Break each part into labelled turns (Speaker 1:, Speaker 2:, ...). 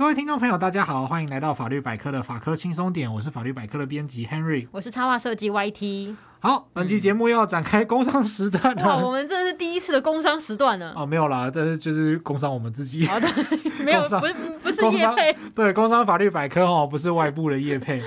Speaker 1: 各位听众朋友，大家好，欢迎来到法律百科的法科轻松点，我是法律百科的编辑 Henry，
Speaker 2: 我是插画设计 YT。
Speaker 1: 好，本期节目又要展开工商时段了。
Speaker 2: 哇，我们这是第一次的工商时段呢。
Speaker 1: 哦，没有啦，但是就是工商我们自己。
Speaker 2: 好的，没有，不是不是业配。
Speaker 1: 对，工商法律百科哦，不是外部的业配。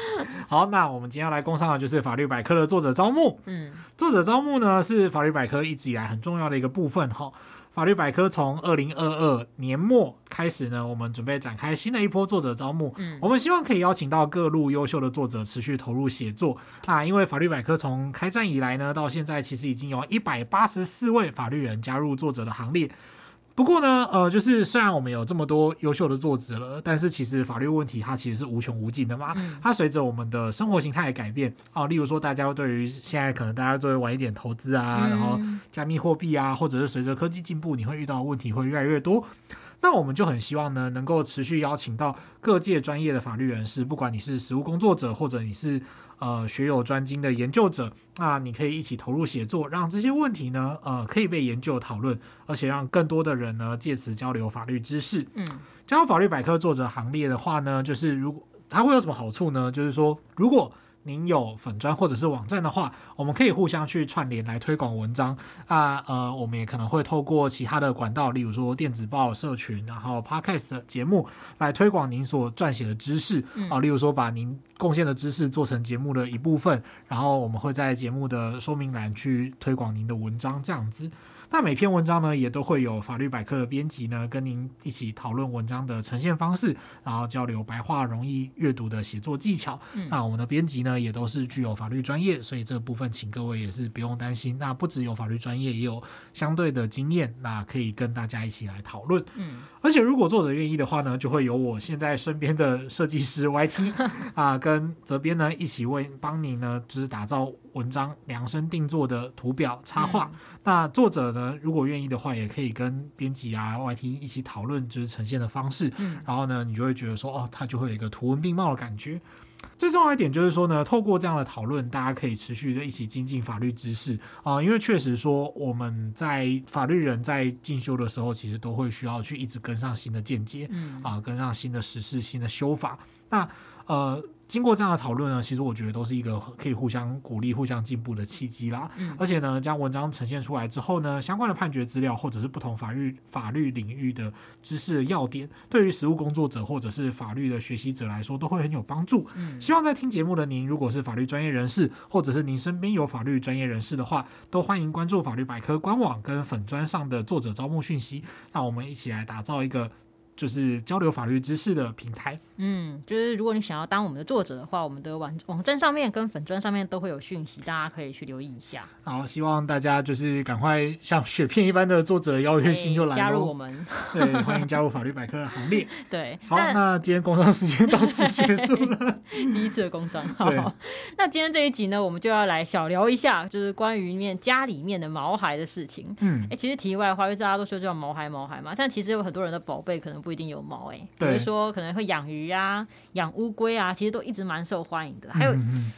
Speaker 1: 好，那我们今天要来工商的就是法律百科的作者招募。嗯，作者招募呢是法律百科一直以来很重要的一个部分哈。法律百科从二零二二年末开始呢，我们准备展开新的一波作者招募。嗯，我们希望可以邀请到各路优秀的作者持续投入写作。啊，因为法律百科从开战以来呢，到现在其实已经有一百八十四位法律人加入作者的行列。不过呢，呃，就是虽然我们有这么多优秀的作者了，但是其实法律问题它其实是无穷无尽的嘛。嗯、它随着我们的生活形态的改变啊，例如说大家对于现在可能大家都会玩一点投资啊，嗯、然后加密货币啊，或者是随着科技进步，你会遇到的问题会越来越多。那我们就很希望呢，能够持续邀请到各界专业的法律人士，不管你是实务工作者，或者你是呃学有专精的研究者，那你可以一起投入写作，让这些问题呢，呃，可以被研究讨论，而且让更多的人呢借此交流法律知识。嗯，加入法律百科作者行列的话呢，就是如果它会有什么好处呢？就是说，如果您有粉砖或者是网站的话，我们可以互相去串联来推广文章那。呃，我们也可能会透过其他的管道，例如说电子报、社群，然后 Podcast 节目来推广您所撰写的知识啊。例如说，把您贡献的知识做成节目的一部分，然后我们会在节目的说明栏去推广您的文章，这样子。那每篇文章呢，也都会有法律百科的编辑呢，跟您一起讨论文章的呈现方式，然后交流白话容易阅读的写作技巧。嗯、那我们的编辑呢，也都是具有法律专业，所以这个部分请各位也是不用担心。那不只有法律专业，也有相对的经验，那可以跟大家一起来讨论。嗯，而且如果作者愿意的话呢，就会有我现在身边的设计师 YT 啊，跟责编呢一起为帮你呢，就是打造文章量身定做的图表插画。嗯、那作者呢，如果愿意的话，也可以跟编辑啊、YT 一起讨论，就是呈现的方式。嗯，然后呢，你就会觉得说，哦，它就会有一个图文并茂的感觉。最重要一点就是说呢，透过这样的讨论，大家可以持续的一起精进法律知识啊、呃。因为确实说，我们在法律人在进修的时候，其实都会需要去一直跟上新的见解，嗯啊、呃，跟上新的实事、新的修法。那呃。经过这样的讨论呢，其实我觉得都是一个可以互相鼓励、互相进步的契机啦。嗯、而且呢，将文章呈现出来之后呢，相关的判决资料或者是不同法律法律领域的知识的要点，对于实务工作者或者是法律的学习者来说，都会很有帮助。嗯、希望在听节目的您，如果是法律专业人士，或者是您身边有法律专业人士的话，都欢迎关注法律百科官网跟粉砖上的作者招募讯息。那我们一起来打造一个。就是交流法律知识的平台。
Speaker 2: 嗯，就是如果你想要当我们的作者的话，我们的网网站上面跟粉砖上面都会有讯息，大家可以去留意一下。
Speaker 1: 好，希望大家就是赶快像雪片一般的作者邀约信就来
Speaker 2: 加入我们。
Speaker 1: 对，欢迎加入法律百科的行列。
Speaker 2: 对，
Speaker 1: 好，那，今天工商时间到此结束了。
Speaker 2: 第一次的工商。好，
Speaker 1: 对
Speaker 2: 那今天这一集呢，我们就要来小聊一下，就是关于面家里面的毛孩的事情。嗯，哎、欸，其实题外话，因为大家都说叫毛孩毛孩嘛，但其实有很多人的宝贝可能不一定有猫哎、欸，比如说可能会养鱼啊、养乌龟啊，其实都一直蛮受欢迎的。还有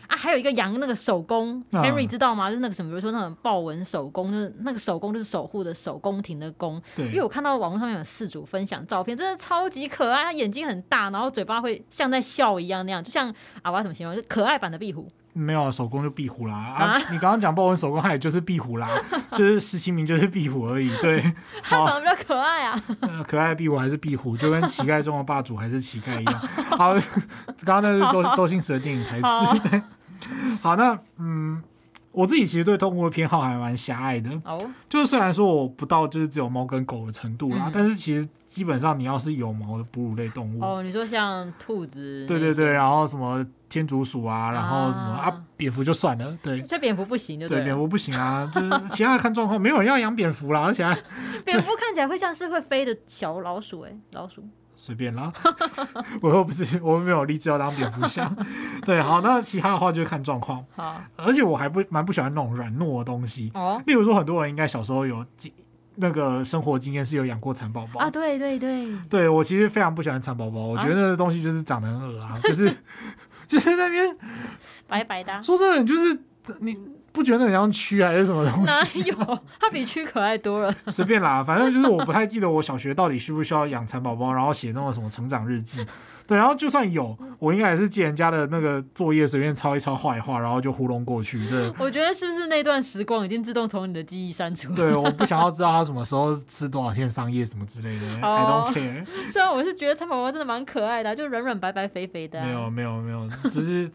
Speaker 2: 啊，还有一个养那个手工、啊、，Henry 知道吗？就是那个什么，比如说那种豹纹手工，就是那个手工就是守护的守宫廷的宫。对，因为我看到网络上面有四组分享照片，真的超级可爱，它眼睛很大，然后嘴巴会像在笑一样那样，就像啊，我要怎么形容？就可爱版的壁虎。
Speaker 1: 没有手工就壁虎啦啊！啊你刚刚讲豹纹手工，它也就是壁虎啦，就是十七名就是壁虎而已。对，
Speaker 2: 它长得比较可爱啊。
Speaker 1: 可爱的壁虎还是壁虎，就跟乞丐中的霸主还是乞丐一样。好，刚刚那是周周星驰的电影台词。好，对，好，那嗯。我自己其实对动物的偏好还蛮狭隘的，哦，就是虽然说我不到就是只有猫跟狗的程度啦，嗯、但是其实基本上你要是有毛的哺乳类动物，
Speaker 2: 哦，你说像兔子，
Speaker 1: 对对对，然后什么天竺鼠啊，然后什么啊，啊蝙蝠就算了，对，
Speaker 2: 这蝙蝠不行就对，
Speaker 1: 对，蝙蝠不行啊，就是其他的看状况，没有人要养蝙蝠啦，而且还
Speaker 2: 蝙蝠看起来会像是会飞的小老鼠哎、欸，老鼠。
Speaker 1: 随便啦，我又不是，我没有立志要当蝙蝠侠。对，好，那其他的话就看状况。好，而且我还不蛮不喜欢那种软糯的东西。哦，例如说，很多人应该小时候有那个生活经验是有养过蚕宝宝
Speaker 2: 啊。对对对，
Speaker 1: 对我其实非常不喜欢蚕宝宝，我觉得那个东西就是长得很恶啊，就是 就是那边
Speaker 2: 白白的。
Speaker 1: 说真的，就是你。不觉得很像蛆还是什么东
Speaker 2: 西？哪有？它比蛆可爱多了。
Speaker 1: 随便啦，反正就是我不太记得我小学到底需不需要养蚕宝宝，然后写那种什么成长日记。对，然后就算有，我应该也是借人家的那个作业随便抄一抄画一画，然后就糊弄过去。对，
Speaker 2: 我觉得是不是那段时光已经自动从你的记忆删除了？
Speaker 1: 对，我不想要知道他什么时候吃多少片桑叶什么之类的。Oh, I don't care。
Speaker 2: 虽然我是觉得蚕宝宝真的蛮可爱的，就软软白白肥肥的、啊。
Speaker 1: 没有没有没有，只是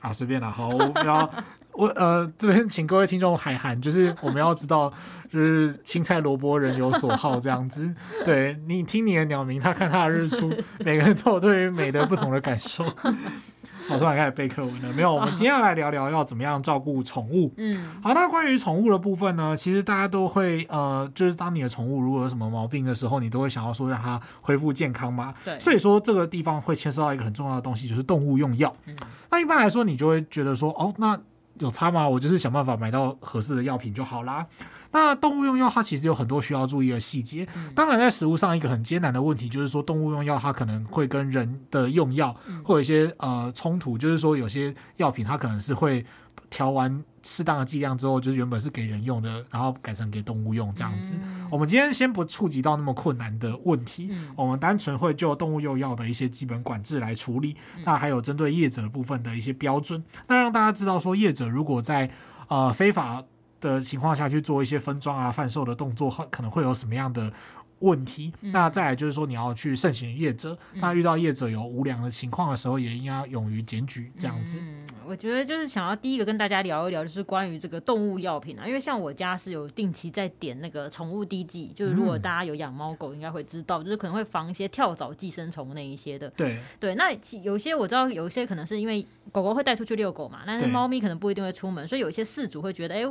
Speaker 1: 啊随便啦。好，我不要我呃这边请各位听众海涵，就是我们要知道。就是青菜萝卜人有所好这样子，对，你听你的鸟鸣，他看他的日出，每个人都有对于美的不同的感受。好，突然开始背课文了，没有？我们今天要来聊聊要怎么样照顾宠物。嗯，好，那关于宠物的部分呢，其实大家都会呃，就是当你的宠物如果有什么毛病的时候，你都会想要说让它恢复健康嘛。对，所以说这个地方会牵涉到一个很重要的东西，就是动物用药。嗯，那一般来说，你就会觉得说，哦，那有差吗？我就是想办法买到合适的药品就好啦。那动物用药它其实有很多需要注意的细节。当然，在食物上一个很艰难的问题就是说，动物用药它可能会跟人的用药会有一些呃冲突，就是说有些药品它可能是会调完适当的剂量之后，就是原本是给人用的，然后改成给动物用这样子。我们今天先不触及到那么困难的问题，我们单纯会就动物用药的一些基本管制来处理。那还有针对业者的部分的一些标准，那让大家知道说，业者如果在呃非法的情况下去做一些分装啊、贩售的动作，可能会有什么样的问题？嗯、那再来就是说，你要去慎选业者，嗯、那遇到业者有无良的情况的时候，也应该勇于检举这样子。
Speaker 2: 嗯我觉得就是想要第一个跟大家聊一聊，就是关于这个动物药品啊，因为像我家是有定期在点那个宠物滴剂，就是如果大家有养猫狗，应该会知道，就是可能会防一些跳蚤、寄生虫那一些的。
Speaker 1: 对
Speaker 2: 对，那有些我知道，有一些可能是因为狗狗会带出去遛狗嘛，但是猫咪可能不一定会出门，所以有一些饲主会觉得，哎，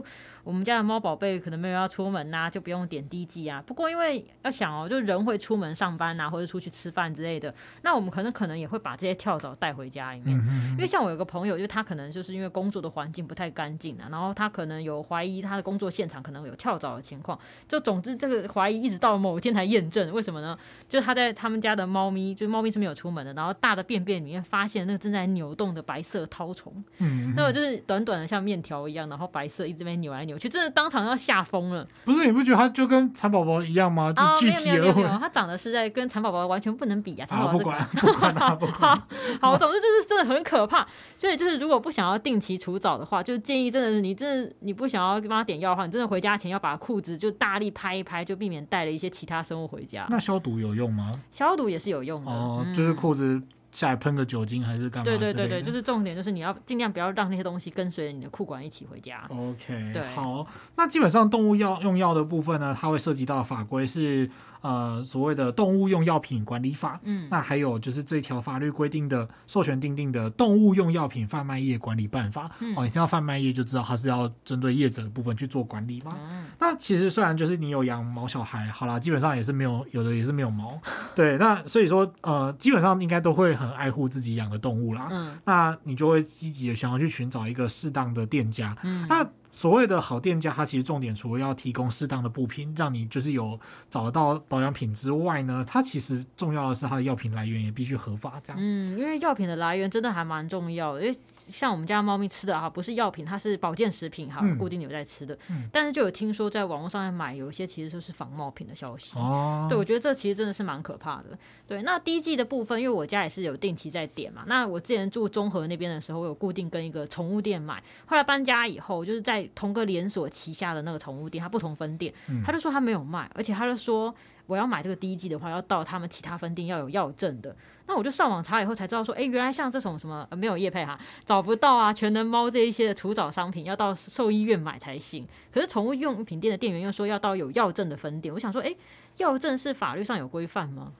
Speaker 2: 我们家的猫宝贝可能没有要出门呐、啊，就不用点滴剂啊。不过因为要想哦，就人会出门上班呐，或者出去吃饭之类的，那我们可能可能也会把这些跳蚤带回家里面，因为像我有个朋友，就他可能就是因为工作的环境不太干净啊，然后他可能有怀疑他的工作现场可能有跳蚤的情况，就总之这个怀疑一直到某一天才验证，为什么呢？就是他在他们家的猫咪，就是猫咪是没有出门的，然后大的便便里面发现那个正在扭动的白色绦虫，嗯，那我就是短短的像面条一样，然后白色一直被扭来扭去，真的当场要吓疯了。
Speaker 1: 不是，你不觉得它就跟蚕宝宝一样吗？就具体而为，
Speaker 2: 它长得是在跟蚕宝宝完全不能比啊！蚕宝宝
Speaker 1: 不管 不管它不管，
Speaker 2: 好，总之就是真的很可怕。所以就是如果不想要定期除藻的话，就建议真的是你真的你不想要帮它点药的话，你真的回家前要把裤子就大力拍一拍，就避免带了一些其他生物回家。
Speaker 1: 那消毒有用吗？
Speaker 2: 消毒也是有用的，
Speaker 1: 哦，就是裤子下来喷个酒精还是干嘛？
Speaker 2: 对对对对，就是重点就是你要尽量不要让那些东西跟随着你的裤管一起回家。
Speaker 1: OK，对，好，那基本上动物药用药的部分呢，它会涉及到法规是。呃，所谓的动物用药品管理法，嗯，那还有就是这条法律规定的授权订定的动物用药品贩卖业管理办法，嗯、哦，你听到贩卖业就知道它是要针对业者的部分去做管理嘛。嗯、那其实虽然就是你有养毛小孩，好啦，基本上也是没有，有的也是没有毛，对，那所以说呃，基本上应该都会很爱护自己养的动物啦。嗯，那你就会积极的想要去寻找一个适当的店家。嗯，那。所谓的好店家，它其实重点除了要提供适当的补品，让你就是有找到保养品之外呢，它其实重要的是它的药品来源也必须合法，这样。嗯，
Speaker 2: 因为药品的来源真的还蛮重要的，因为。像我们家猫咪吃的哈，不是药品，它是保健食品哈，固定有在吃的。但是就有听说在网络上面买，有一些其实就是仿冒品的消息。哦，对，我觉得这其实真的是蛮可怕的。对，那滴剂的部分，因为我家也是有定期在点嘛。那我之前住中和那边的时候，我有固定跟一个宠物店买。后来搬家以后，就是在同个连锁旗下的那个宠物店，它不同分店，嗯、他就说他没有卖，而且他就说我要买这个第一季的话，要到他们其他分店要有药证的。那我就上网查以后才知道说，哎，原来像这种什么、呃、没有业配哈，找不到啊，全能猫这一些的除藻商品要到兽医院买才行。可是宠物用品店的店员又说要到有药证的分店。我想说，哎，药证是法律上有规范吗？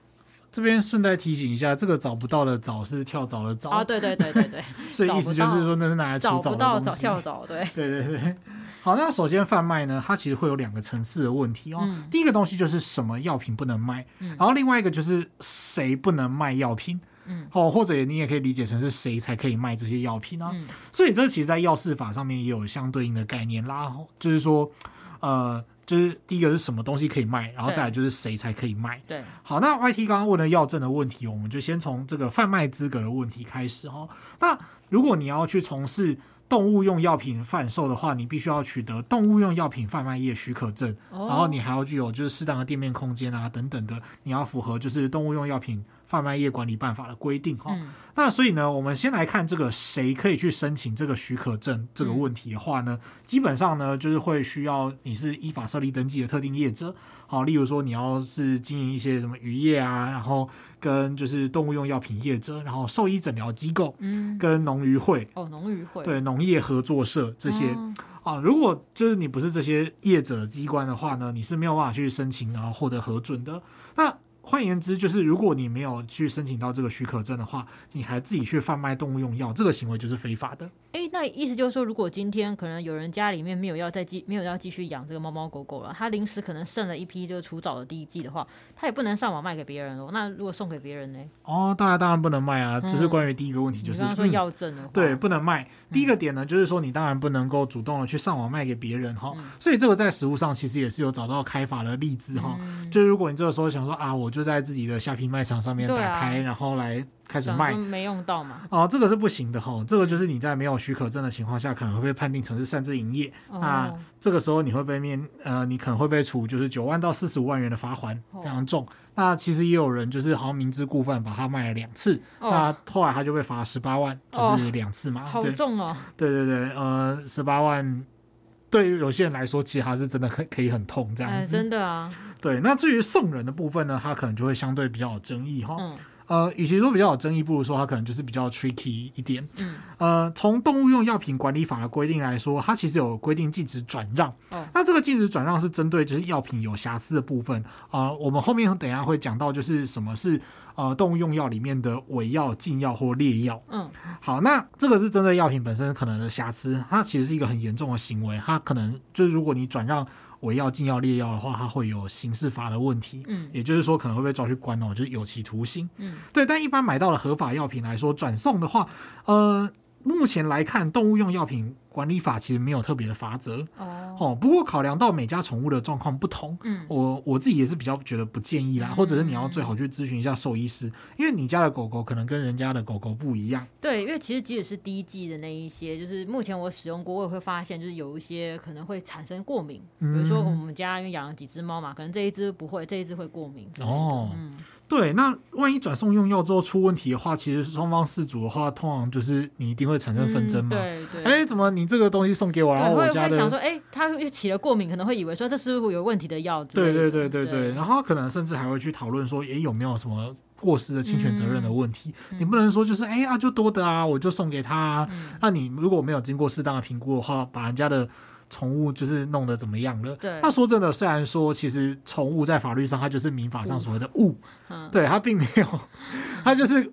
Speaker 1: 这边顺带提醒一下，这个找不到的蚤是跳蚤的蚤
Speaker 2: 啊，对对对对对，
Speaker 1: 所以意思就是说那是拿来除蚤的。找不到找
Speaker 2: 跳蚤，对
Speaker 1: 对对 对。好，那首先贩卖呢，它其实会有两个层次的问题哦。嗯、第一个东西就是什么药品不能卖，嗯、然后另外一个就是谁不能卖药品，嗯，哦，或者你也可以理解成是谁才可以卖这些药品呢、啊？嗯、所以这其实，在药事法上面也有相对应的概念啦，就是说，呃，就是第一个是什么东西可以卖，然后再来就是谁才可以卖。对，好，那 YT 刚刚问的药证的问题，我们就先从这个贩卖资格的问题开始哦。那如果你要去从事动物用药品贩售的话，你必须要取得动物用药品贩卖业许可证，然后你还要具有就是适当的店面空间啊等等的，你要符合就是动物用药品贩卖业管理办法的规定哈。嗯、那所以呢，我们先来看这个谁可以去申请这个许可证这个问题的话呢，嗯、基本上呢就是会需要你是依法设立登记的特定业者，好，例如说你要是经营一些什么渔业啊，然后跟就是动物用药品业者，然后兽医诊疗机构，嗯，跟农渔会
Speaker 2: 哦，农渔会。
Speaker 1: 对农业合作社这些、哦、啊，如果就是你不是这些业者机关的话呢，你是没有办法去申请然后获得核准的。那换言之，就是如果你没有去申请到这个许可证的话，你还自己去贩卖动物用药，这个行为就是非法的。
Speaker 2: 诶，那意思就是说，如果今天可能有人家里面没有要再继没有要继续养这个猫猫狗狗了，他临时可能剩了一批就是除藻的第一剂的话，他也不能上网卖给别人哦。那如果送给别人呢？
Speaker 1: 哦，大家当然不能卖啊。只是关于第一个问题，就是、嗯、
Speaker 2: 刚刚说要证的话、嗯，
Speaker 1: 对，不能卖。第一个点呢，就是说你当然不能够主动的去上网卖给别人哈。嗯、所以这个在实物上其实也是有找到开法的例子哈。嗯、就是如果你这个时候想说啊，我就在自己的下。卖场上面打开，啊、然后来开始卖，
Speaker 2: 没用到嘛？
Speaker 1: 哦，这个是不行的哈。这个就是你在没有许可证的情况下，可能会被判定成是擅自营业。哦、那这个时候你会被面呃，你可能会被处就是九万到四十五万元的罚锾，非常重。哦、那其实也有人就是好像明知故犯，把它卖了两次。哦、那后来他就被罚十八万，就是两次嘛。
Speaker 2: 好重哦。
Speaker 1: 对对对，呃，十八万对于有些人来说，其实还是真的可可以很痛这样子。
Speaker 2: 哎、真的啊。
Speaker 1: 对，那至于送人的部分呢，他可能就会相对比较有争议哈。嗯、呃，与其说比较有争议，不如说它可能就是比较 tricky 一点。嗯。呃，从动物用药品管理法的规定来说，它其实有规定禁止转让。哦。那这个禁止转让是针对就是药品有瑕疵的部分啊、呃。我们后面等一下会讲到，就是什么是呃动物用药里面的伪药、禁药或劣药。嗯。好，那这个是针对药品本身可能的瑕疵，它其实是一个很严重的行为。它可能就是如果你转让。伪药、禁药、劣药的话，它会有刑事法的问题，嗯，也就是说可能会被抓去关哦，就是有期徒刑，嗯，对。但一般买到了合法药品来说，转送的话，呃。目前来看，动物用药品管理法其实没有特别的法则哦，哦。不过考量到每家宠物的状况不同，嗯，我我自己也是比较觉得不建议啦，嗯、或者是你要最好去咨询一下兽医师，因为你家的狗狗可能跟人家的狗狗不一样。
Speaker 2: 对，因为其实即使是低剂的那一些，就是目前我使用过，我也会发现就是有一些可能会产生过敏，嗯、比如说我们家因为养了几只猫嘛，可能这一只不会，这一只会过敏哦，嗯。
Speaker 1: 对，那万一转送用药之后出问题的话，其实双方事主的话，通常就是你一定会产生纷争嘛。
Speaker 2: 嗯、对对。
Speaker 1: 哎，怎么你这个东西送给我，然后我家的会会
Speaker 2: 想说，哎，他起了过敏，可能会以为说这是不是有问题的药？
Speaker 1: 对对对对对。对然后可能甚至还会去讨论说，哎，有没有什么过失的侵权责任的问题？嗯、你不能说就是哎啊，就多的啊，我就送给他、啊。嗯、那你如果没有经过适当的评估的话，把人家的。宠物就是弄得怎么样了？对。那说真的，虽然说其实宠物在法律上它就是民法上所谓的物，嗯、对，它并没有，它就是。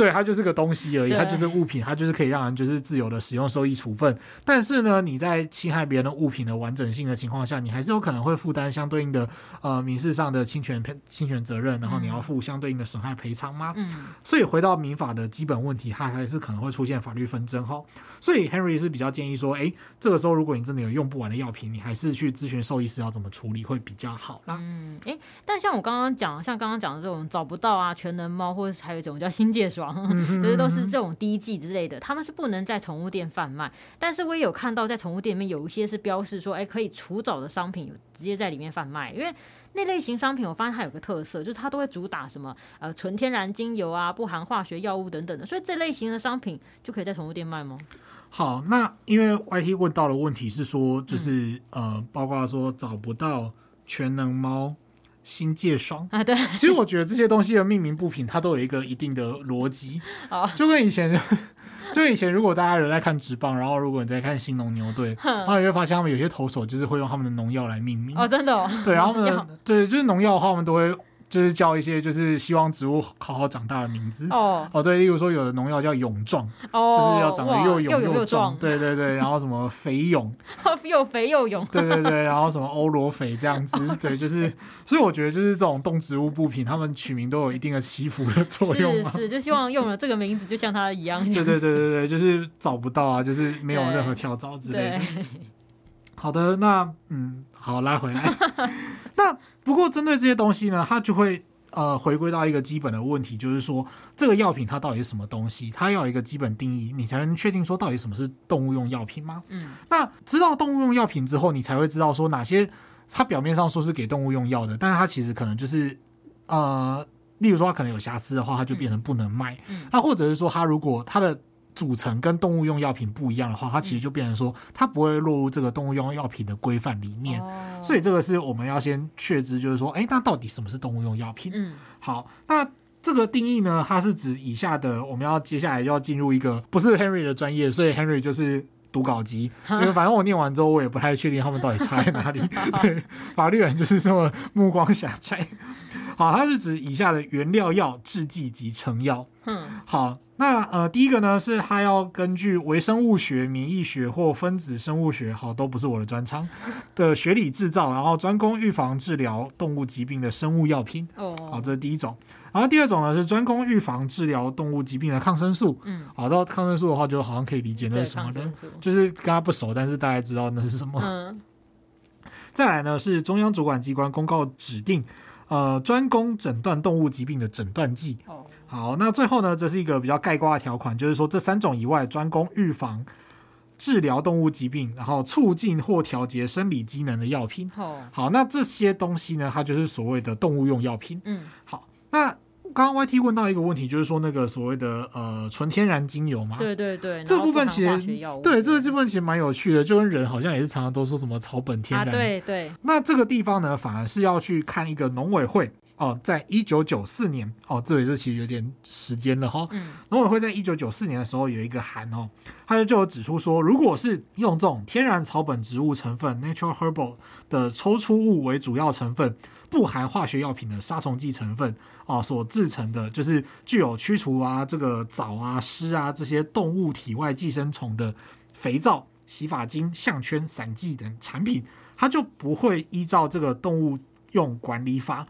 Speaker 1: 对，它就是个东西而已，它就是物品，它就是可以让人就是自由的使用、收益处分。但是呢，你在侵害别人的物品的完整性的情况下，你还是有可能会负担相对应的呃民事上的侵权侵权责任，然后你要负相对应的损害赔偿吗？嗯。所以回到民法的基本问题，它还是可能会出现法律纷争哈。所以 Henry 是比较建议说，哎，这个时候如果你真的有用不完的药品，你还是去咨询兽医师要怎么处理会比较好啦。
Speaker 2: 嗯，哎，但像我刚刚讲，像刚刚讲的这种找不到啊，全能猫，或者是还有一种叫新界爽。这些都是这种滴剂之类的，他们是不能在宠物店贩卖。但是我也有看到，在宠物店里面有一些是标示说，哎，可以除藻的商品，有直接在里面贩卖。因为那类型商品，我发现它有个特色，就是它都会主打什么呃纯天然精油啊，不含化学药物等等的。所以这类型的商品就可以在宠物店卖吗？
Speaker 1: 好，那因为 YT 问到的问题是说，就是、嗯、呃，包括说找不到全能猫。新界霜啊，对，其实我觉得这些东西的命名不平，它都有一个一定的逻辑，哦，就跟以前，就跟以前，如果大家人在看职棒，然后如果你在看新农牛队，然后你会发现他们有些投手就是会用他们的农药来命名，
Speaker 2: 哦，真的，哦，
Speaker 1: 对，然后他们 对，就是农药的话，我们都会。就是叫一些就是希望植物好好长大的名字。哦。哦，对，例如说有的农药叫勇壮，哦，就是要长得又勇又壮，对对对，然后什么肥勇，
Speaker 2: 又肥又勇，
Speaker 1: 对对对，然后什么欧罗肥这样子，对，就是，所以我觉得就是这种动植物部品，他们取名都有一定的祈福的作用嘛，
Speaker 2: 是是，就希望用了这个名字就像它一样，
Speaker 1: 对对对对对，就是找不到啊，就是没有任何跳蚤之类的。好的，那嗯，好，拉回来。那不过针对这些东西呢，它就会呃回归到一个基本的问题，就是说这个药品它到底是什么东西？它要有一个基本定义，你才能确定说到底什么是动物用药品吗？嗯，那知道动物用药品之后，你才会知道说哪些它表面上说是给动物用药的，但是它其实可能就是呃，例如说它可能有瑕疵的话，它就变成不能卖。嗯，那或者是说它如果它的组成跟动物用药品不一样的话，它其实就变成说，它不会落入这个动物用药品的规范里面。哦、所以这个是我们要先确知，就是说，哎，那到底什么是动物用药品？嗯，好，那这个定义呢，它是指以下的，我们要接下来要进入一个不是 Henry 的专业，所以 Henry 就是读稿机，因为反正我念完之后，我也不太确定他们到底差在哪里。对，法律人就是这么目光狭窄。好，它是指以下的原料药、制剂及成药。嗯，好。那呃，第一个呢是它要根据微生物学、免疫学或分子生物学，好，都不是我的专长的学理制造，然后专攻预防治疗动物疾病的生物药品。哦，好，这是第一种。然后第二种呢是专攻预防治疗动物疾病的抗生素。嗯，好，到抗生素的话，就好像可以理解那是什么的，就是跟它不熟，但是大家知道那是什么。嗯。再来呢是中央主管机关公告指定，呃，专攻诊断动物疾病的诊断剂。哦。好，那最后呢，这是一个比较概括的条款，就是说这三种以外，专攻预防、治疗动物疾病，然后促进或调节生理机能的药品。哦，好，那这些东西呢，它就是所谓的动物用药品。嗯，好，那刚刚 YT 问到一个问题，就是说那个所谓的呃纯天然精油嘛？
Speaker 2: 对对对，
Speaker 1: 这部分其实对这个部分其实蛮有趣的，就跟人好像也是常常都说什么草本天然。啊、
Speaker 2: 对对。
Speaker 1: 那这个地方呢，反而是要去看一个农委会。哦，在一九九四年，哦，这也是其实有点时间了哈。嗯，农委会在一九九四年的时候有一个函哦，他就有指出说，如果是用这种天然草本植物成分 （natural herbal） 的抽出物为主要成分，不含化学药品的杀虫剂成分哦，所制成的，就是具有驱除啊这个藻啊虱啊这些动物体外寄生虫的肥皂、洗发精、项圈、散剂等产品，它就不会依照这个动物用管理法。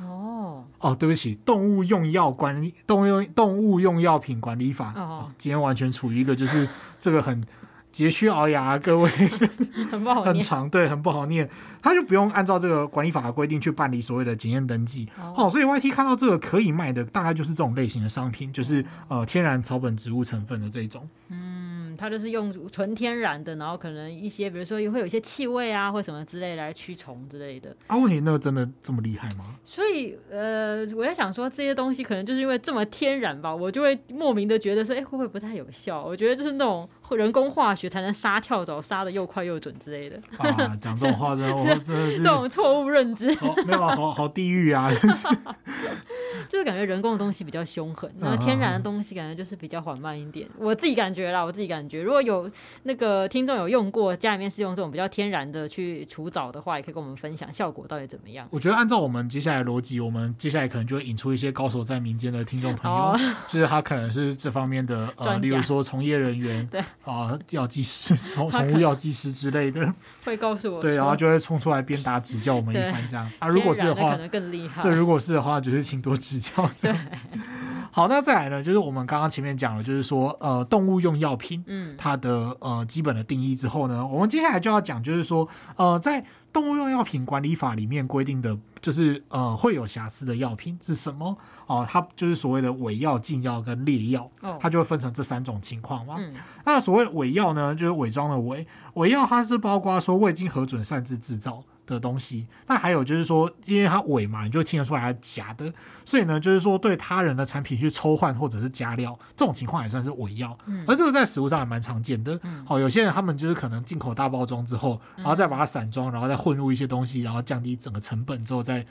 Speaker 1: 哦哦，对不起，动物用药管理，动物用动物用药品管理法。哦，今天完全处于一个就是这个很佶屈聱牙，各位
Speaker 2: 很不好念，
Speaker 1: 很长，对，很不好念。他就不用按照这个管理法的规定去办理所谓的检验登记。哦，所以 YT 看到这个可以卖的，大概就是这种类型的商品，就是呃天然草本植物成分的这种。嗯。
Speaker 2: 它就是用纯天然的，然后可能一些，比如说会有一些气味啊，或什么之类来驱虫之类的。
Speaker 1: 啊，问题那个真的这么厉害吗？
Speaker 2: 所以，呃，我在想说这些东西可能就是因为这么天然吧，我就会莫名的觉得说，哎，会不会不太有效？我觉得就是那种。人工化学才能杀跳蚤，杀的又快又准之类的。
Speaker 1: 啊，讲这种话真的，我真的是
Speaker 2: 这种错误认知。
Speaker 1: 没有，好好地狱啊！
Speaker 2: 就是感觉人工的东西比较凶狠，然后天然的东西感觉就是比较缓慢一点。我自己感觉啦，我自己感觉，如果有那个听众有用过，家里面是用这种比较天然的去除藻的话，也可以跟我们分享效果到底怎么样。
Speaker 1: 我觉得按照我们接下来的逻辑，我们接下来可能就会引出一些高手在民间的听众朋友，哦、就是他可能是这方面的呃，例如说从业人员，对。啊，药剂师、宠宠物药剂师之类的，
Speaker 2: 会告诉我，
Speaker 1: 对，然后就会冲出来鞭打指教我们一番，这样 啊。如果是的话，
Speaker 2: 可能更厉害。
Speaker 1: 对，如果是的话，就是请多指教。对，好，那再来呢，就是我们刚刚前面讲了，就是说，呃，动物用药品，嗯，它的呃基本的定义之后呢，我们接下来就要讲，就是说，呃，在动物用药品管理法里面规定的，就是呃会有瑕疵的药品是什么？哦，它就是所谓的伪药、禁药跟劣药，它就会分成这三种情况嘛。嗯、那所谓伪药呢，就是伪装的伪，伪药它是包括说未经核准擅自制造的东西。那还有就是说，因为它伪嘛，你就听得出来它是假的，所以呢，就是说对他人的产品去抽换或者是加料，这种情况也算是伪药。嗯、而这个在食物上还蛮常见的。好、哦，有些人他们就是可能进口大包装之后，然后再把它散装，然后再混入一些东西，然后降低整个成本之后再。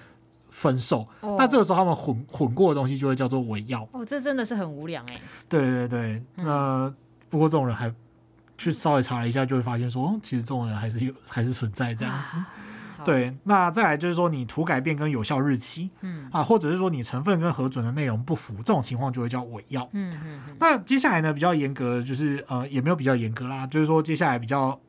Speaker 1: 分售，哦、那这个时候他们混混过的东西就会叫做伪药。
Speaker 2: 哦，这真的是很无良哎。
Speaker 1: 对对对，那、嗯、不过这种人还去稍微查了一下，就会发现说，其实这种人还是有，还是存在这样子。啊、对，那再来就是说，你涂改变跟有效日期，嗯啊，或者是说你成分跟核准的内容不符，这种情况就会叫伪药。嗯嗯。那接下来呢，比较严格的就是呃，也没有比较严格啦，就是说接下来比较。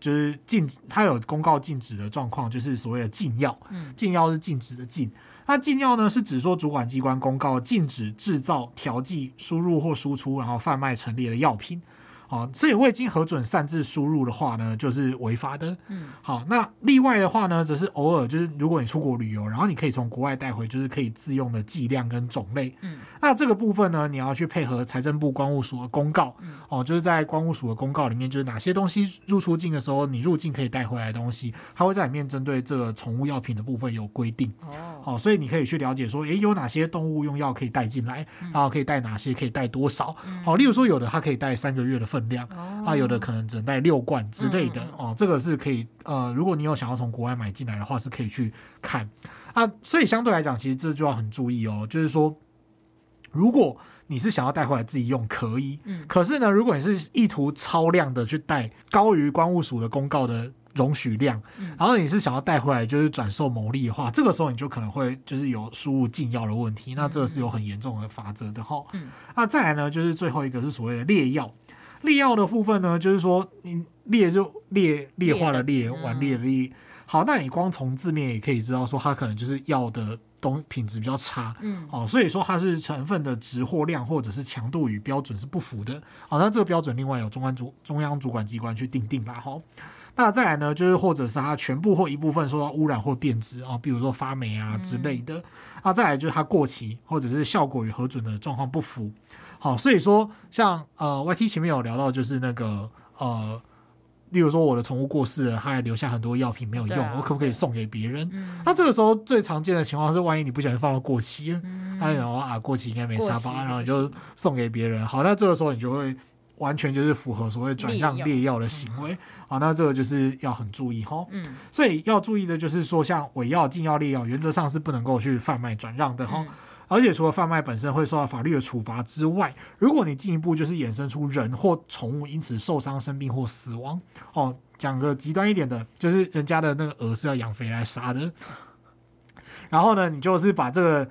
Speaker 1: 就是禁止，它有公告禁止的状况，就是所谓的禁药。嗯，禁药是禁止的禁。那禁药呢，是指说主管机关公告禁止制造、调剂、输入或输出，然后贩卖陈列的药品。好，所以未经核准擅自输入的话呢，就是违法的。嗯，好，那例外的话呢，则是偶尔就是如果你出国旅游，然后你可以从国外带回，就是可以自用的剂量跟种类。嗯，那这个部分呢，你要去配合财政部关务署的公告。哦，就是在关务署的公告里面，就是哪些东西入出境的时候，你入境可以带回来的东西，它会在里面针对这个宠物药品的部分有规定。哦，好，所以你可以去了解说，诶，有哪些动物用药可以带进来，然后可以带哪些，可以带多少。好，例如说有的它可以带三个月的分量，啊，有的可能只能带六罐之类的。哦，这个是可以，呃，如果你有想要从国外买进来的话，是可以去看。啊，所以相对来讲，其实这就要很注意哦，就是说，如果你是想要带回来自己用，可以。嗯。可是呢，如果你是意图超量的去带，高于关务署的公告的容许量，嗯，然后你是想要带回来就是转售牟利的话，这个时候你就可能会就是有输入禁药的问题，那这个是有很严重的法则的哈。嗯。那再来呢，就是最后一个是所谓的劣药。劣药的部分呢，就是说你劣就劣劣化的劣，顽劣的劣。好，那你光从字面也可以知道说，它可能就是药的。东品质比较差，嗯，哦，所以说它是成分的值或量或者是强度与标准是不符的，好，那这个标准另外有中央主中央主管机关去定定啦，好，那再来呢，就是或者是它全部或一部分受到污染或变质啊，比如说发霉啊之类的，啊，再来就是它过期或者是效果与核准的状况不符，好，所以说像呃 YT 前面有聊到就是那个呃。例如说，我的宠物过世了，它还留下很多药品没有用，啊、我可不可以送给别人？那这个时候最常见的情况是，万一你不小心放到过期了，哎、嗯，然后啊，过期应该没差吧，然后你就送给别人。好，那这个时候你就会完全就是符合所谓转让劣药的行为。好，那这个就是要很注意哈。嗯，所以要注意的就是说，像伪药、禁药、劣药，原则上是不能够去贩卖转让的哈。嗯而且除了贩卖本身会受到法律的处罚之外，如果你进一步就是衍生出人或宠物因此受伤、生病或死亡，哦，讲个极端一点的，就是人家的那个鹅是要养肥来杀的，然后呢，你就是把这个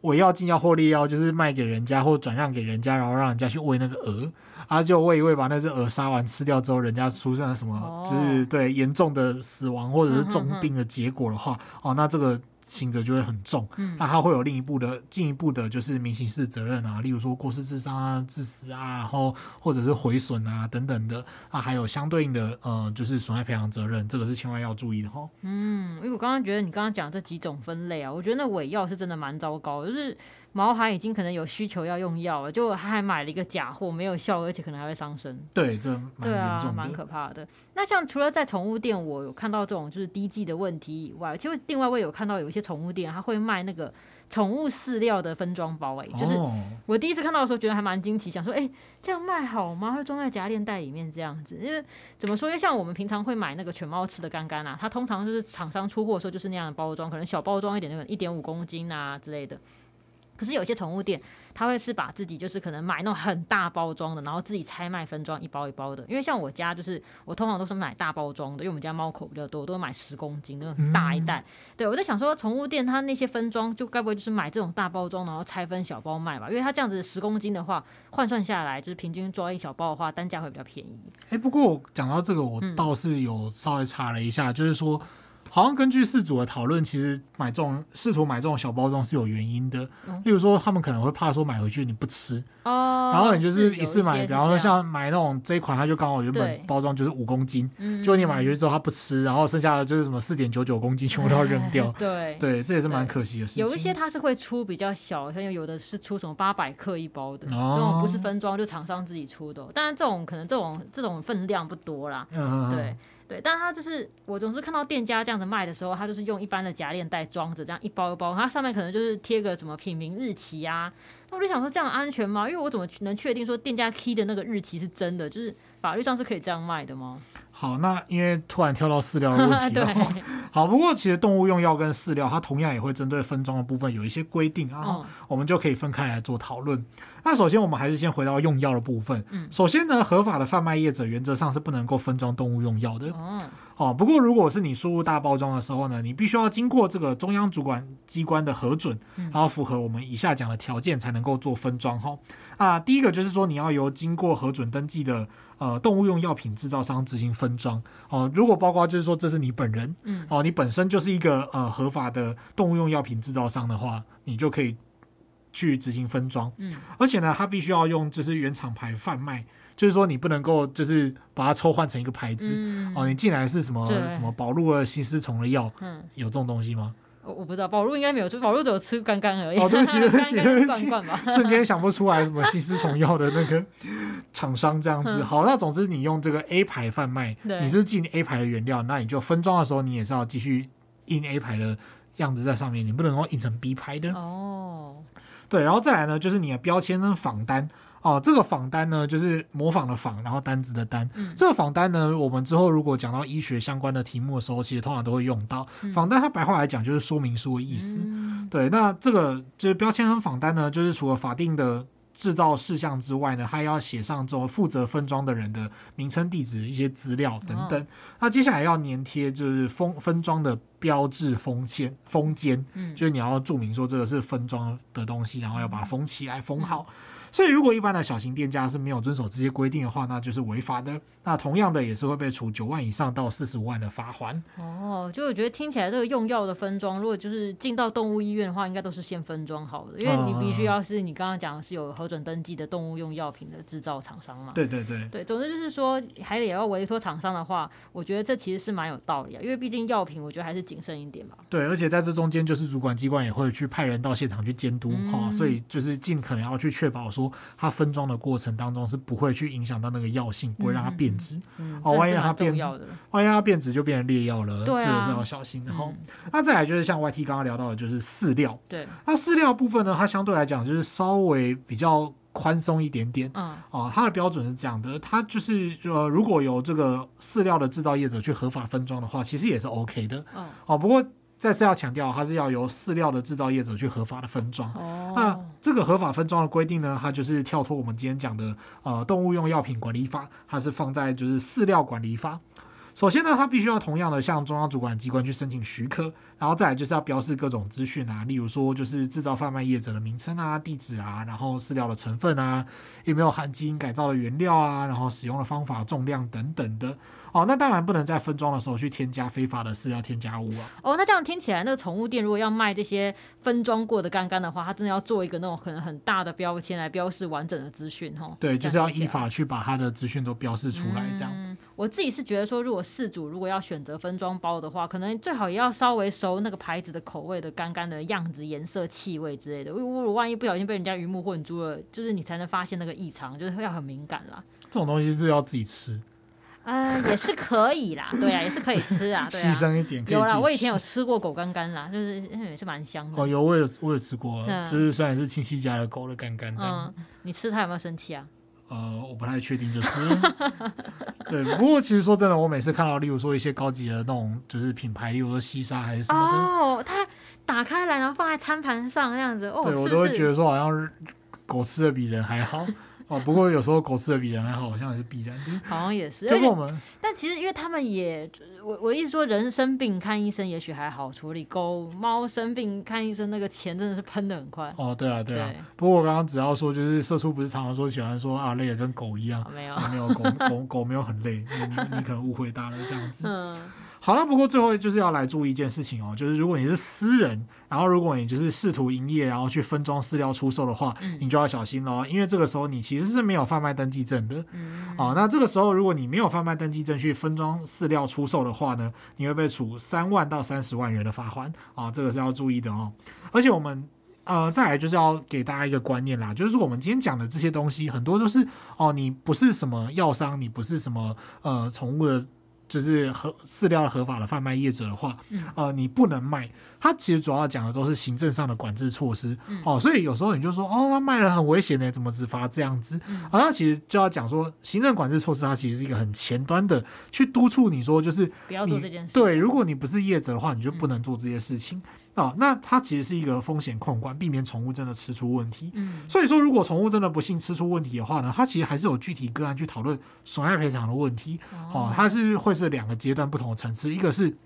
Speaker 1: 伪药、禁药或劣药，就是卖给人家或转让给人家，然后让人家去喂那个鹅，啊，就喂一喂，把那只鹅杀完吃掉之后，人家出现了什么，就是对严重的死亡或者是重病的结果的话，哦，那这个。刑责就会很重，嗯，那他会有另一步的进一步的，就是民刑事责任啊，例如说过失致伤啊、致死啊，然后或者是毁损啊等等的，啊，还有相对应的呃，就是损害赔偿责任，这个是千万要注意的哈。嗯，
Speaker 2: 因为我刚刚觉得你刚刚讲这几种分类啊，我觉得那伪药是真的蛮糟糕的，就是。毛孩已经可能有需求要用药了，结果他还买了一个假货，没有效，而且可能还会伤身。
Speaker 1: 对，这蛮
Speaker 2: 对啊，蛮可怕的。那像除了在宠物店，我有看到这种就是低剂的问题以外，其实另外我有看到有一些宠物店，他会卖那个宠物饲料的分装包，哎，就是我第一次看到的时候，觉得还蛮惊奇，想说，哎，这样卖好吗？会装在夹链袋里面这样子？因为怎么说？因为像我们平常会买那个犬猫吃的干干啊，它通常就是厂商出货的时候就是那样的包装，可能小包装一点，那个一点五公斤啊之类的。可是有些宠物店，他会是把自己就是可能买那种很大包装的，然后自己拆卖分装一包一包的。因为像我家就是我通常都是买大包装的，因为我们家猫口比较多，我都会买十公斤那种很大一袋。嗯、对，我在想说，宠物店它那些分装就该不会就是买这种大包装，然后拆分小包卖吧？因为它这样子十公斤的话，换算下来就是平均装一小包的话，单价会比较便宜。
Speaker 1: 哎、欸，不过讲到这个，我倒是有稍微查了一下，嗯、就是说。好像根据饲主的讨论，其实买这种试图买这种小包装是有原因的。嗯、例如说，他们可能会怕说买回去你不吃，哦、然后你就是一次买，比方说像买那种这一款，它就刚好原本包装就是五公斤，结果你买回去之后它不吃，然后剩下的就是什么四点九九公斤全部都要扔掉。
Speaker 2: 对
Speaker 1: 对，这也是蛮可惜的事情。
Speaker 2: 有一些它是会出比较小，像有的是出什么八百克一包的，哦、这种不是分装，就厂商自己出的。当然这种可能这种这种分量不多啦。嗯，对。对，但他就是我总是看到店家这样子卖的时候，他就是用一般的夹链袋装着，这样一包一包，它上面可能就是贴个什么品名日期啊。那我就想说，这样安全吗？因为我怎么能确定说店家 key 的那个日期是真的？就是法律上是可以这样卖的吗？
Speaker 1: 好，那因为突然跳到饲料的问题了。好，不过其实动物用药跟饲料，它同样也会针对分装的部分有一些规定啊，嗯、我们就可以分开来做讨论。那首先，我们还是先回到用药的部分。嗯，首先呢，合法的贩卖业者原则上是不能够分装动物用药的。哦，哦，不过如果是你输入大包装的时候呢，你必须要经过这个中央主管机关的核准，然后符合我们以下讲的条件才能够做分装。哈，啊，第一个就是说你要由经过核准登记的呃动物用药品制造商执行分装。哦，如果包括就是说这是你本人，嗯，哦，你本身就是一个呃合法的动物用药品制造商的话，你就可以。去执行分装，嗯，而且呢，它必须要用就是原厂牌贩卖，就是说你不能够就是把它抽换成一个牌子、嗯、哦，你进来是什么什么保路的吸丝虫的药，嗯，有这种东西吗？
Speaker 2: 我我不知道，保鹿应该没有，就保鹿只有吃干干而已。
Speaker 1: 哦，对不起，对不起，对不起，瞬间想不出来什么吸丝虫药的那个厂商这样子。好，那总之你用这个 A 牌贩卖，你是进 A 牌的原料，那你就分装的时候，你也是要继续印 A 牌的样子在上面，你不能够印成 B 牌的。哦，对，然后再来呢，就是你的标签跟仿单。哦，这个仿单呢，就是模仿的仿，然后单子的单。嗯、这个仿单呢，我们之后如果讲到医学相关的题目的时候，其实通常都会用到。嗯、仿单它白话来讲就是说明书的意思。嗯、对，那这个就是标签和仿单呢，就是除了法定的制造事项之外呢，还要写上这种负责分装的人的名称、地址、一些资料等等。哦、那接下来要粘贴就是封分装的标志封签封缄，嗯、就是你要注明说这个是分装的东西，然后要把它封起来封好。嗯所以，如果一般的小型店家是没有遵守这些规定的话，那就是违法的。那同样的，也是会被处九万以上到四十五万的罚款。
Speaker 2: 哦，就我觉得听起来这个用药的分装，如果就是进到动物医院的话，应该都是先分装好的，因为你必须要是你刚刚讲的是有核准登记的动物用药品的制造厂商嘛。
Speaker 1: 对对对。
Speaker 2: 对，总之就是说，还得要委托厂商的话，我觉得这其实是蛮有道理啊，因为毕竟药品，我觉得还是谨慎一点吧。
Speaker 1: 对，而且在这中间，就是主管机关也会去派人到现场去监督哈、嗯，所以就是尽可能要去确保说它分装。的过程当中是不会去影响到那个药性，不会让它变质。哦，万一让它变，万一让它变质就变成劣药了，这个是要小心的哈。嗯、那再来就是像 YT 刚刚聊到的，就是饲料。对，那饲料部分呢，它相对来讲就是稍微比较宽松一点点。嗯，哦，它的标准是这样的，它就是呃，如果有这个饲料的制造业者去合法分装的话，其实也是 OK 的。嗯、哦，不过。再次要强调，它是要由饲料的制造业者去合法的分装。哦、那这个合法分装的规定呢，它就是跳脱我们今天讲的呃动物用药品管理法，它是放在就是饲料管理法。首先呢，它必须要同样的向中央主管机关去申请许可，然后再来就是要标示各种资讯啊，例如说就是制造贩卖业者的名称啊、地址啊，然后饲料的成分啊，有没有含基因改造的原料啊，然后使用的方法、重量等等的。哦，那当然不能在分装的时候去添加非法的饲料添加物啊。
Speaker 2: 哦，那这样听起来，那个宠物店如果要卖这些分装过的干干的话，它真的要做一个那种可能很大的标签来标示完整的资讯哈。
Speaker 1: 对，就是要依法去把它的资讯都标示出来，这
Speaker 2: 样。我自己是觉得说，如果四组如果要选择分装包的话，可能最好也要稍微熟那个牌子的口味的干干的样子、颜色、气味之类的。如果万一不小心被人家鱼目混珠了，就是你才能发现那个异常，就是要很敏感啦。
Speaker 1: 这种东西是要自己吃。
Speaker 2: 呃，也是可以啦，对啊，也是可以吃啊，对啊，
Speaker 1: 牺牲一点可以。
Speaker 2: 有啦，我以前有吃过狗干干啦，就是也是蛮香的。
Speaker 1: 哦，有，我有，我有吃过，嗯、就是虽然是亲戚家的狗的干干这样。
Speaker 2: 嗯，你吃它有没有生气啊？
Speaker 1: 呃，我不太确定，就是。对，不过其实说真的，我每次看到，例如说一些高级的那种，就是品牌，例如说西沙还是什么的，
Speaker 2: 哦，它打开来然后放在餐盘上那样子，哦，
Speaker 1: 对，我都会觉得说好像狗吃的比人还好。哦，不过有时候狗吃的比人还好，好像也是必然的。
Speaker 2: 好像也是。
Speaker 1: 就我们，
Speaker 2: 但其实因为他们也，我我意思说，人生病看医生也许还好处理，狗猫生病看医生那个钱真的是喷的很快。
Speaker 1: 哦，对啊，对啊。对不过我刚刚只要说，就是社畜不是常常说喜欢说啊累的跟狗一样，
Speaker 2: 没有
Speaker 1: 没有狗狗狗没有很累，你你你可能误会大了这样子。嗯。好了，不过最后就是要来注意一件事情哦，就是如果你是私人，然后如果你就是试图营业，然后去分装饲料出售的话，嗯、你就要小心喽，因为这个时候你其实是没有贩卖登记证的。嗯。哦，那这个时候如果你没有贩卖登记证去分装饲料出售的话呢，你会被处三万到三十万元的罚款。啊、哦，这个是要注意的哦。而且我们呃，再来就是要给大家一个观念啦，就是说我们今天讲的这些东西，很多都是哦，你不是什么药商，你不是什么呃宠物的。就是合饲料合法的贩卖业者的话，嗯、呃，你不能卖。它其实主要讲的都是行政上的管制措施，嗯、哦，所以有时候你就说，哦，他卖了很危险的，怎么只罚这样子？嗯、啊，那其实就要讲说，行政管制措施它其实是一个很前端的，去督促你说，就是
Speaker 2: 不要做这件事。
Speaker 1: 对，如果你不是业者的话，你就不能做这些事情。嗯哦，那它其实是一个风险控管，避免宠物真的吃出问题。嗯，所以说如果宠物真的不幸吃出问题的话呢，它其实还是有具体个案去讨论损害赔偿的问题。哦，它是会是两个阶段不同的层次，一个是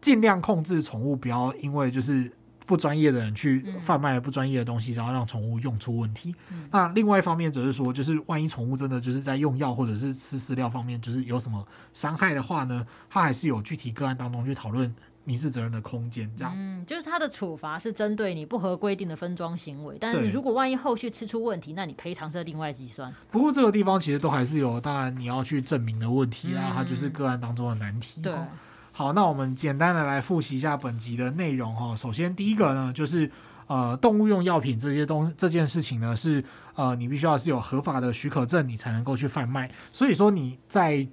Speaker 1: 尽量控制宠物不要因为就是不专业的人去贩卖了不专业的东西，然后让宠物用出问题。嗯、那另外一方面则是说，就是万一宠物真的就是在用药或者是吃饲料方面，就是有什么伤害的话呢，它还是有具体个案当中去讨论民事责任的空间。这样，
Speaker 2: 嗯，就是它的处罚是针对你不合规定的分装行为，但是如果万一后续吃出问题，那你赔偿是另外计算。
Speaker 1: 不过这个地方其实都还是有，当然你要去证明的问题啦，嗯、它就是个案当中的难题。
Speaker 2: 对。
Speaker 1: 好，那我们简单的来复习一下本集的内容哈。首先，第一个呢，就是呃，动物用药品这些东这件事情呢，是呃，你必须要是有合法的许可证，你才能够去贩卖。所以说你在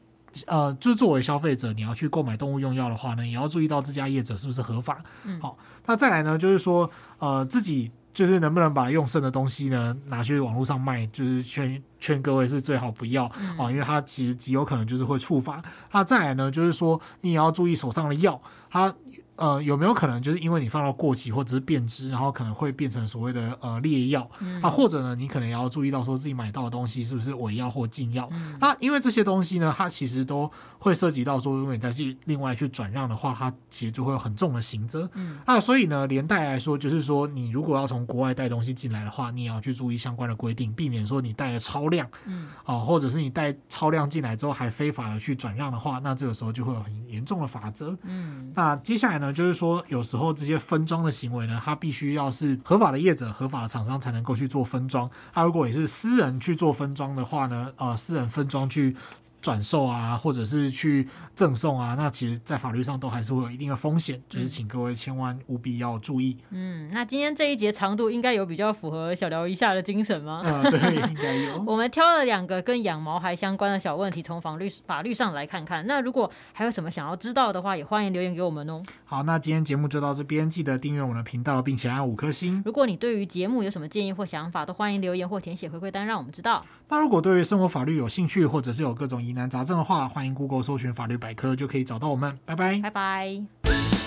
Speaker 1: 呃，就是作为消费者，你要去购买动物用药的话呢，也要注意到这家业者是不是合法。嗯，好，那再来呢，就是说呃，自己。就是能不能把用剩的东西呢拿去网络上卖？就是劝劝各位是最好不要啊，嗯、因为它其实极有可能就是会触发。那再来呢，就是说你也要注意手上的药，它。呃，有没有可能就是因为你放到过期或者是变质，然后可能会变成所谓的呃劣药、嗯、啊？或者呢，你可能也要注意到说自己买到的东西是不是伪药或禁药？嗯、那因为这些东西呢，它其实都会涉及到说，如果你再去另外去转让的话，它其实就会有很重的刑责。嗯，那所以呢，连带来说，就是说你如果要从国外带东西进来的话，你也要去注意相关的规定，避免说你带了超量，嗯，啊，或者是你带超量进来之后还非法的去转让的话，那这个时候就会有很严重的法则。嗯，那接下来呢？就是说，有时候这些分装的行为呢，它必须要是合法的业者、合法的厂商才能够去做分装。那如果你是私人去做分装的话呢，呃，私人分装去。转售啊，或者是去赠送啊，那其实，在法律上都还是会有一定的风险，就是请各位千万务必要注意。
Speaker 2: 嗯，那今天这一节长度应该有比较符合小聊一下的精神吗？
Speaker 1: 嗯，对，应该有。
Speaker 2: 我们挑了两个跟养毛孩相关的小问题，从法律法律上来看看。那如果还有什么想要知道的话，也欢迎留言给我们哦。
Speaker 1: 好，那今天节目就到这边，记得订阅我们的频道，并且按五颗星。
Speaker 2: 如果你对于节目有什么建议或想法，都欢迎留言或填写回馈单，让我们知道。
Speaker 1: 那如果对于生活法律有兴趣，或者是有各种疑难杂症的话，欢迎 Google 搜寻法律百科，就可以找到我们。拜拜，
Speaker 2: 拜拜。